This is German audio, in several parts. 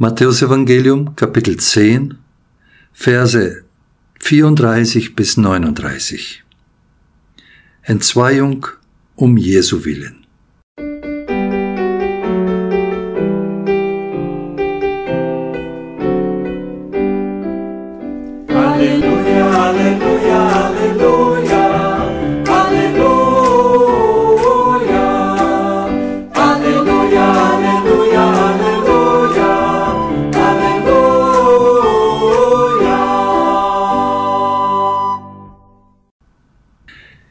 Matthäus Evangelium Kapitel 10 Verse 34 bis 39 Entzweiung um Jesu willen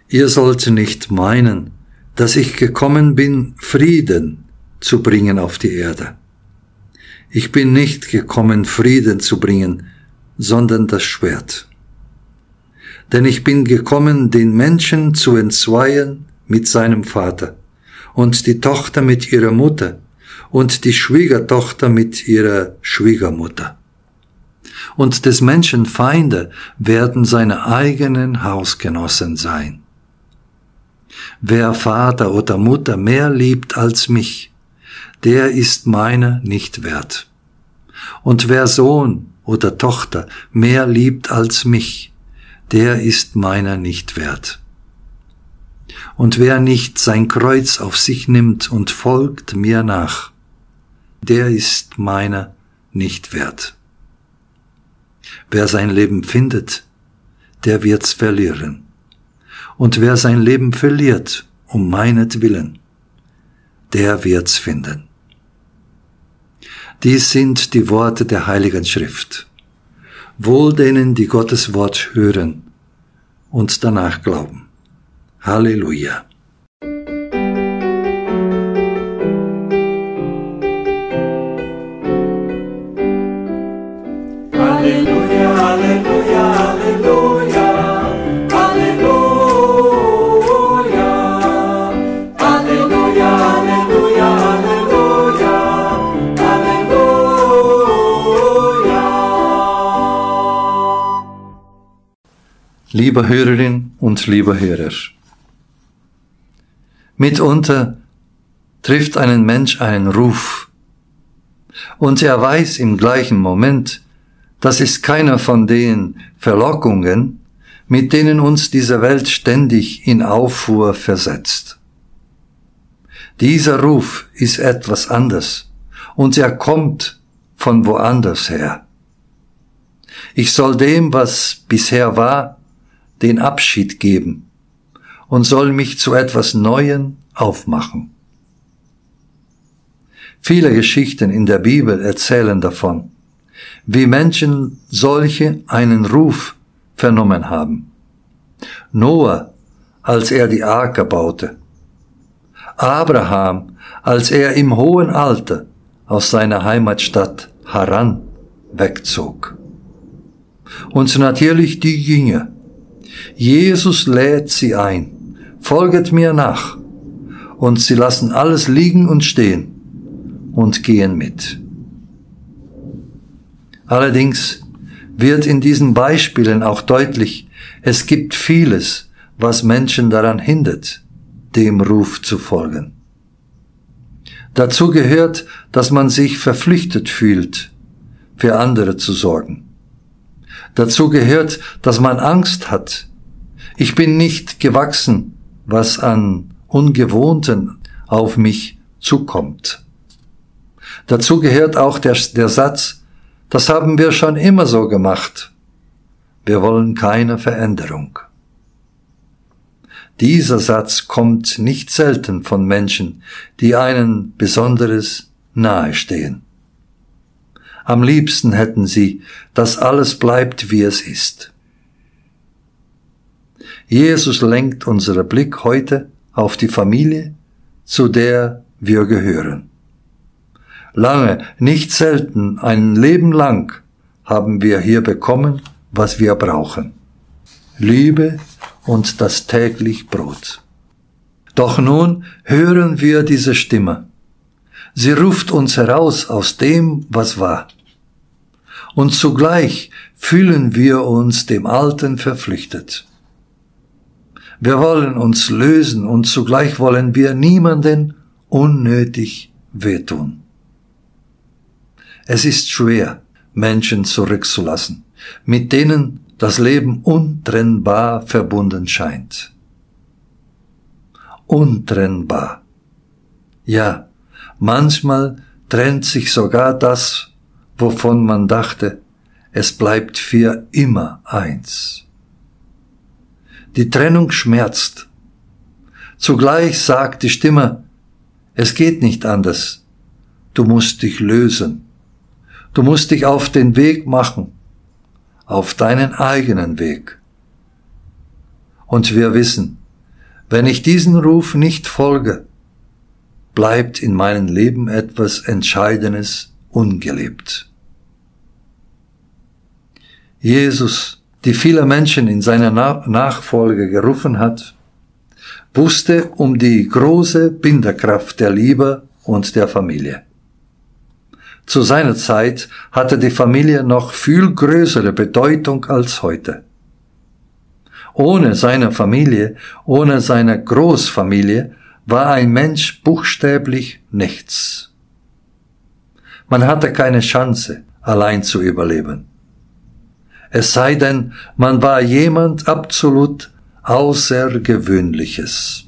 Ihr sollt nicht meinen, dass ich gekommen bin, Frieden zu bringen auf die Erde. Ich bin nicht gekommen, Frieden zu bringen, sondern das Schwert. Denn ich bin gekommen, den Menschen zu entzweien mit seinem Vater und die Tochter mit ihrer Mutter und die Schwiegertochter mit ihrer Schwiegermutter. Und des Menschen Feinde werden seine eigenen Hausgenossen sein. Wer Vater oder Mutter mehr liebt als mich, der ist meiner nicht wert. Und wer Sohn oder Tochter mehr liebt als mich, der ist meiner nicht wert. Und wer nicht sein Kreuz auf sich nimmt und folgt mir nach, der ist meiner nicht wert. Wer sein Leben findet, der wird's verlieren und wer sein Leben verliert, um meinetwillen, der wird's finden. Dies sind die Worte der Heiligen Schrift. Wohl denen, die Gottes Wort hören und danach glauben. Halleluja. Halleluja, Halleluja, Halleluja. Liebe Hörerin und lieber Hörer, mitunter trifft einen Mensch einen Ruf und er weiß im gleichen Moment, das ist keiner von den Verlockungen, mit denen uns diese Welt ständig in Aufruhr versetzt. Dieser Ruf ist etwas anders und er kommt von woanders her. Ich soll dem, was bisher war, den Abschied geben und soll mich zu etwas Neuen aufmachen. Viele Geschichten in der Bibel erzählen davon, wie Menschen solche einen Ruf vernommen haben. Noah, als er die Arke baute. Abraham, als er im hohen Alter aus seiner Heimatstadt Haran wegzog. Und natürlich die Jünger, Jesus lädt sie ein. Folget mir nach. Und sie lassen alles liegen und stehen und gehen mit. Allerdings wird in diesen Beispielen auch deutlich, es gibt vieles, was Menschen daran hindert, dem Ruf zu folgen. Dazu gehört, dass man sich verpflichtet fühlt, für andere zu sorgen. Dazu gehört, dass man Angst hat. Ich bin nicht gewachsen, was an Ungewohnten auf mich zukommt. Dazu gehört auch der, der Satz, das haben wir schon immer so gemacht. Wir wollen keine Veränderung. Dieser Satz kommt nicht selten von Menschen, die einen Besonderes nahestehen. Am liebsten hätten sie, dass alles bleibt, wie es ist. Jesus lenkt unseren Blick heute auf die Familie, zu der wir gehören. Lange, nicht selten, ein Leben lang haben wir hier bekommen, was wir brauchen. Liebe und das täglich Brot. Doch nun hören wir diese Stimme. Sie ruft uns heraus aus dem, was war und zugleich fühlen wir uns dem Alten verpflichtet. Wir wollen uns lösen und zugleich wollen wir niemanden unnötig wehtun. Es ist schwer, Menschen zurückzulassen, mit denen das Leben untrennbar verbunden scheint. Untrennbar. Ja, manchmal trennt sich sogar das, wovon man dachte, es bleibt für immer eins. Die Trennung schmerzt. Zugleich sagt die Stimme, es geht nicht anders. Du musst dich lösen. Du musst dich auf den Weg machen, auf deinen eigenen Weg. Und wir wissen, wenn ich diesen Ruf nicht folge, bleibt in meinem Leben etwas Entscheidendes ungelebt. Jesus, die viele Menschen in seiner Nachfolge gerufen hat, wusste um die große Binderkraft der Liebe und der Familie. Zu seiner Zeit hatte die Familie noch viel größere Bedeutung als heute. Ohne seine Familie, ohne seine Großfamilie war ein Mensch buchstäblich nichts. Man hatte keine Chance, allein zu überleben. Es sei denn, man war jemand absolut Außergewöhnliches.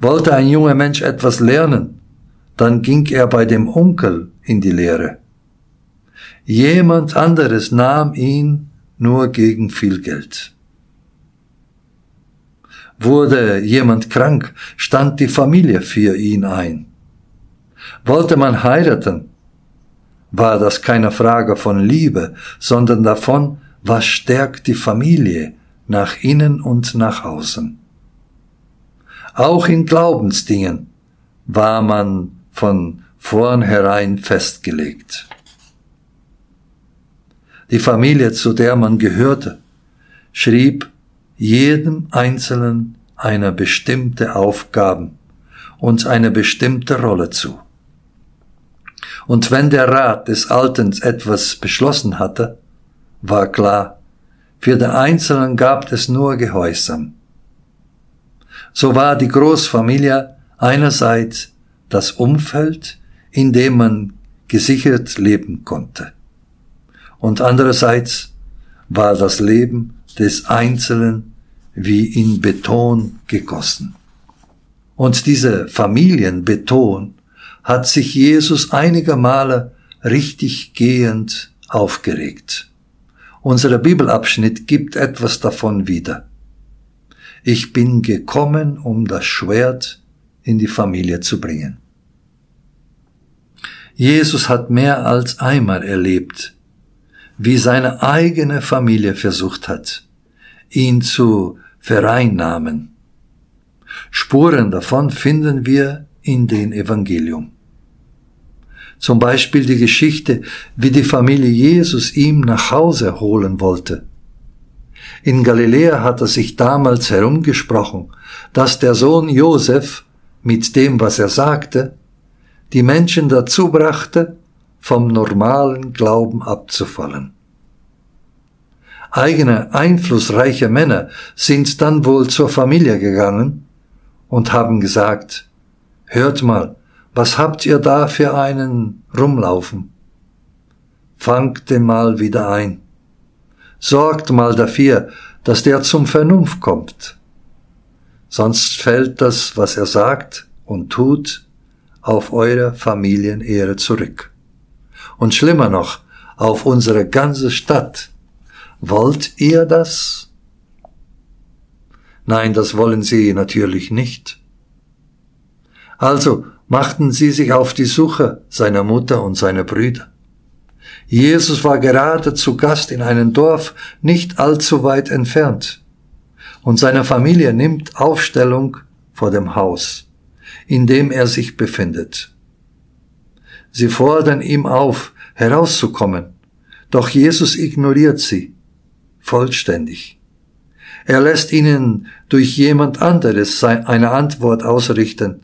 Wollte ein junger Mensch etwas lernen, dann ging er bei dem Onkel in die Lehre. Jemand anderes nahm ihn nur gegen viel Geld. Wurde jemand krank, stand die Familie für ihn ein. Wollte man heiraten, war das keine Frage von Liebe, sondern davon, was stärkt die Familie, nach innen und nach außen. Auch in Glaubensdingen war man von vornherein festgelegt. Die Familie, zu der man gehörte, schrieb jedem Einzelnen eine bestimmte Aufgaben und eine bestimmte Rolle zu. Und wenn der Rat des Altens etwas beschlossen hatte, war klar, für den Einzelnen gab es nur Gehorsam. So war die Großfamilie einerseits das Umfeld, in dem man gesichert leben konnte. Und andererseits war das Leben des Einzelnen wie in Beton gegossen. Und diese Familienbeton hat sich Jesus einige Male richtig gehend aufgeregt. Unser Bibelabschnitt gibt etwas davon wieder. Ich bin gekommen, um das Schwert in die Familie zu bringen. Jesus hat mehr als einmal erlebt, wie seine eigene Familie versucht hat, ihn zu vereinnahmen. Spuren davon finden wir in den Evangelium. Zum Beispiel die Geschichte, wie die Familie Jesus ihm nach Hause holen wollte. In Galiläa hat er sich damals herumgesprochen, dass der Sohn Josef mit dem, was er sagte, die Menschen dazu brachte, vom normalen Glauben abzufallen. Eigene einflussreiche Männer sind dann wohl zur Familie gegangen und haben gesagt, hört mal, was habt ihr da für einen rumlaufen? Fangt den mal wieder ein. Sorgt mal dafür, dass der zum Vernunft kommt. Sonst fällt das, was er sagt und tut, auf eure Familienehre zurück. Und schlimmer noch, auf unsere ganze Stadt. Wollt ihr das? Nein, das wollen sie natürlich nicht. Also machten sie sich auf die Suche seiner Mutter und seiner Brüder. Jesus war gerade zu Gast in einem Dorf nicht allzu weit entfernt, und seine Familie nimmt Aufstellung vor dem Haus, in dem er sich befindet. Sie fordern ihm auf, herauszukommen, doch Jesus ignoriert sie vollständig. Er lässt ihnen durch jemand anderes eine Antwort ausrichten,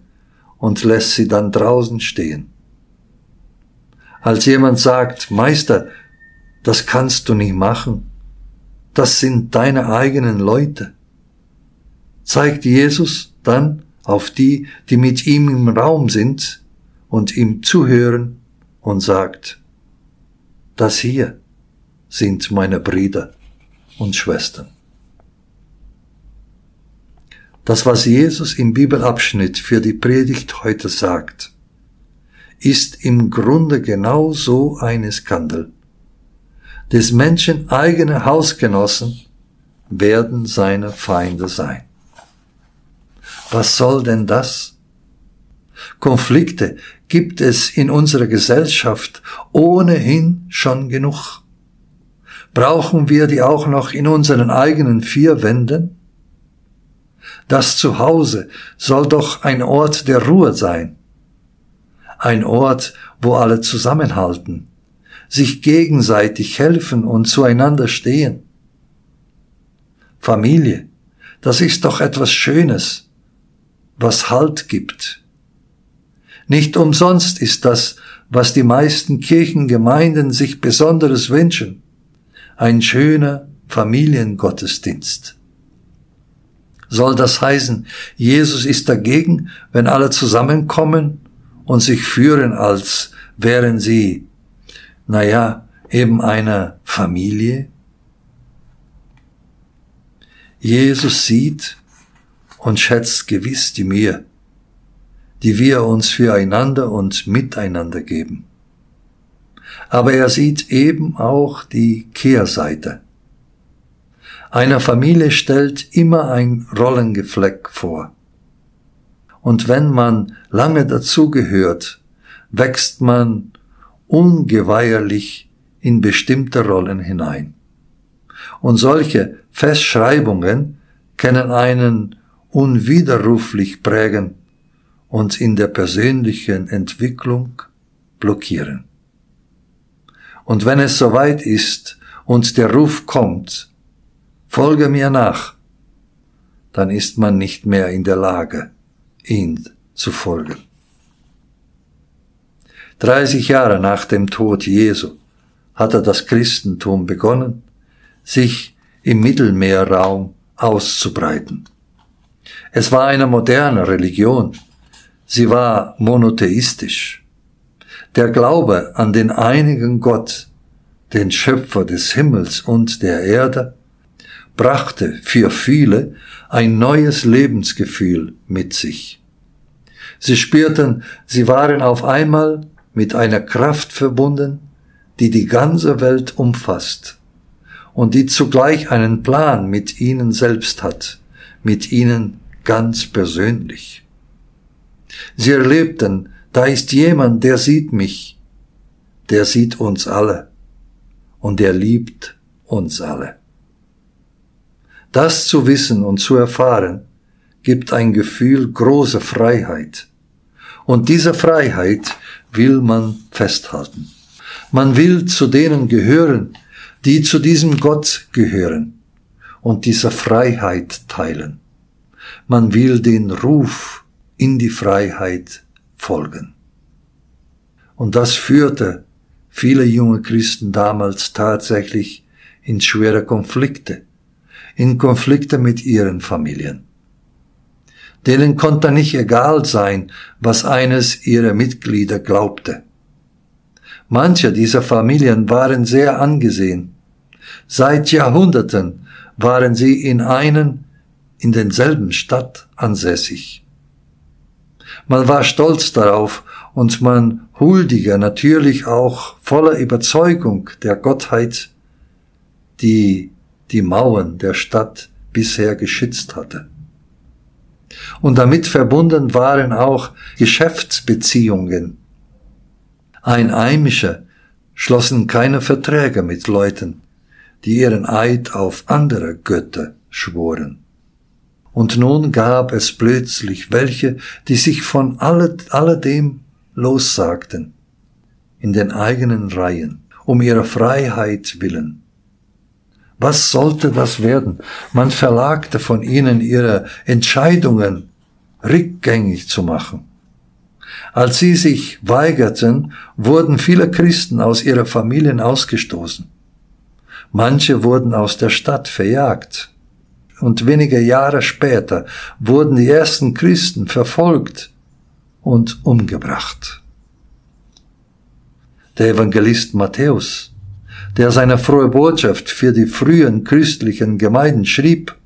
und lässt sie dann draußen stehen. Als jemand sagt, Meister, das kannst du nicht machen, das sind deine eigenen Leute, zeigt Jesus dann auf die, die mit ihm im Raum sind und ihm zuhören und sagt, das hier sind meine Brüder und Schwestern. Das, was Jesus im Bibelabschnitt für die Predigt heute sagt, ist im Grunde genau so eine Skandal. Des Menschen eigene Hausgenossen werden seine Feinde sein. Was soll denn das? Konflikte gibt es in unserer Gesellschaft ohnehin schon genug. Brauchen wir die auch noch in unseren eigenen vier Wänden? Das Zuhause soll doch ein Ort der Ruhe sein. Ein Ort, wo alle zusammenhalten, sich gegenseitig helfen und zueinander stehen. Familie, das ist doch etwas Schönes, was Halt gibt. Nicht umsonst ist das, was die meisten Kirchengemeinden sich Besonderes wünschen. Ein schöner Familiengottesdienst. Soll das heißen, Jesus ist dagegen, wenn alle zusammenkommen und sich führen, als wären sie, naja, eben eine Familie? Jesus sieht und schätzt gewiss die Mühe, die wir uns füreinander und miteinander geben. Aber er sieht eben auch die Kehrseite. Einer Familie stellt immer ein Rollengefleck vor. Und wenn man lange dazugehört, wächst man ungeweiherlich in bestimmte Rollen hinein. Und solche Festschreibungen können einen unwiderruflich prägen und in der persönlichen Entwicklung blockieren. Und wenn es soweit ist und der Ruf kommt, folge mir nach, dann ist man nicht mehr in der Lage, ihn zu folgen. 30 Jahre nach dem Tod Jesu hatte das Christentum begonnen, sich im Mittelmeerraum auszubreiten. Es war eine moderne Religion. Sie war monotheistisch. Der Glaube an den einigen Gott, den Schöpfer des Himmels und der Erde, brachte für viele ein neues Lebensgefühl mit sich. Sie spürten, sie waren auf einmal mit einer Kraft verbunden, die die ganze Welt umfasst und die zugleich einen Plan mit ihnen selbst hat, mit ihnen ganz persönlich. Sie erlebten, da ist jemand, der sieht mich, der sieht uns alle und der liebt uns alle. Das zu wissen und zu erfahren, gibt ein Gefühl großer Freiheit. Und diese Freiheit will man festhalten. Man will zu denen gehören, die zu diesem Gott gehören und dieser Freiheit teilen. Man will den Ruf in die Freiheit folgen. Und das führte viele junge Christen damals tatsächlich in schwere Konflikte, in Konflikte mit ihren Familien. Denen konnte nicht egal sein, was eines ihrer Mitglieder glaubte. Manche dieser Familien waren sehr angesehen, Seit Jahrhunderten waren sie in einen, in denselben Stadt ansässig. Man war stolz darauf und man huldige natürlich auch voller Überzeugung der Gottheit, die die Mauern der Stadt bisher geschützt hatte. Und damit verbunden waren auch Geschäftsbeziehungen. Einheimische schlossen keine Verträge mit Leuten, die ihren Eid auf andere Götter schworen. Und nun gab es plötzlich welche, die sich von alle, alledem lossagten, in den eigenen Reihen, um ihrer Freiheit willen. Was sollte das werden? Man verlagte von ihnen ihre Entscheidungen rückgängig zu machen. Als sie sich weigerten, wurden viele Christen aus ihrer Familien ausgestoßen. Manche wurden aus der Stadt verjagt. Und wenige Jahre später wurden die ersten Christen verfolgt und umgebracht. Der Evangelist Matthäus der seine frohe Botschaft für die frühen christlichen Gemeinden schrieb,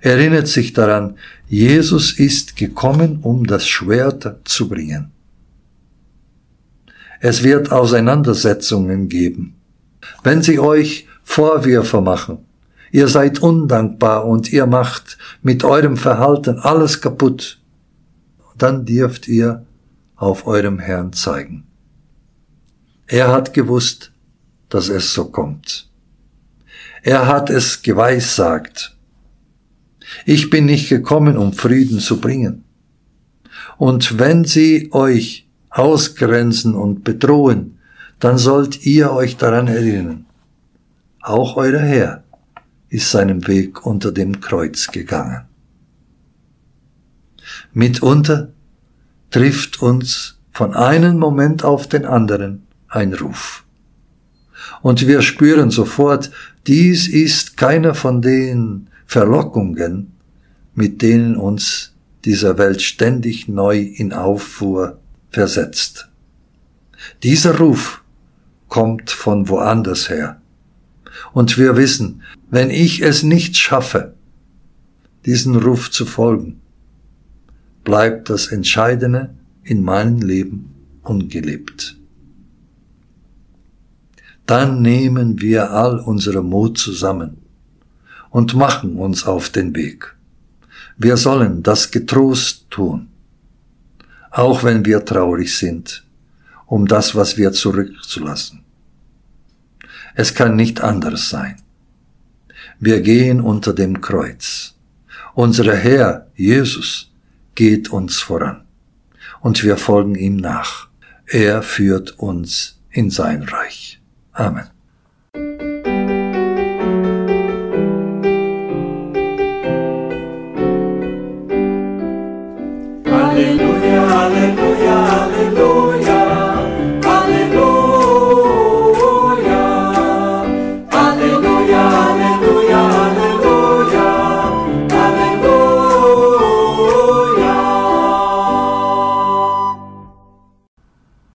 erinnert sich daran, Jesus ist gekommen, um das Schwert zu bringen. Es wird Auseinandersetzungen geben. Wenn sie euch Vorwürfe machen, ihr seid undankbar und ihr macht mit eurem Verhalten alles kaputt, dann dürft ihr auf eurem Herrn zeigen. Er hat gewusst, dass es so kommt. Er hat es geweissagt. Ich bin nicht gekommen, um Frieden zu bringen. Und wenn sie euch ausgrenzen und bedrohen, dann sollt ihr euch daran erinnern. Auch euer Herr ist seinem Weg unter dem Kreuz gegangen. Mitunter trifft uns von einem Moment auf den anderen ein Ruf. Und wir spüren sofort, dies ist keiner von den Verlockungen, mit denen uns dieser Welt ständig neu in Auffuhr versetzt. Dieser Ruf kommt von woanders her. Und wir wissen, wenn ich es nicht schaffe, diesen Ruf zu folgen, bleibt das Entscheidende in meinem Leben ungelebt dann nehmen wir all unsere Mut zusammen und machen uns auf den Weg. Wir sollen das getrost tun, auch wenn wir traurig sind, um das, was wir zurückzulassen. Es kann nicht anders sein. Wir gehen unter dem Kreuz. Unser Herr Jesus geht uns voran und wir folgen ihm nach. Er führt uns in sein Reich. Amen.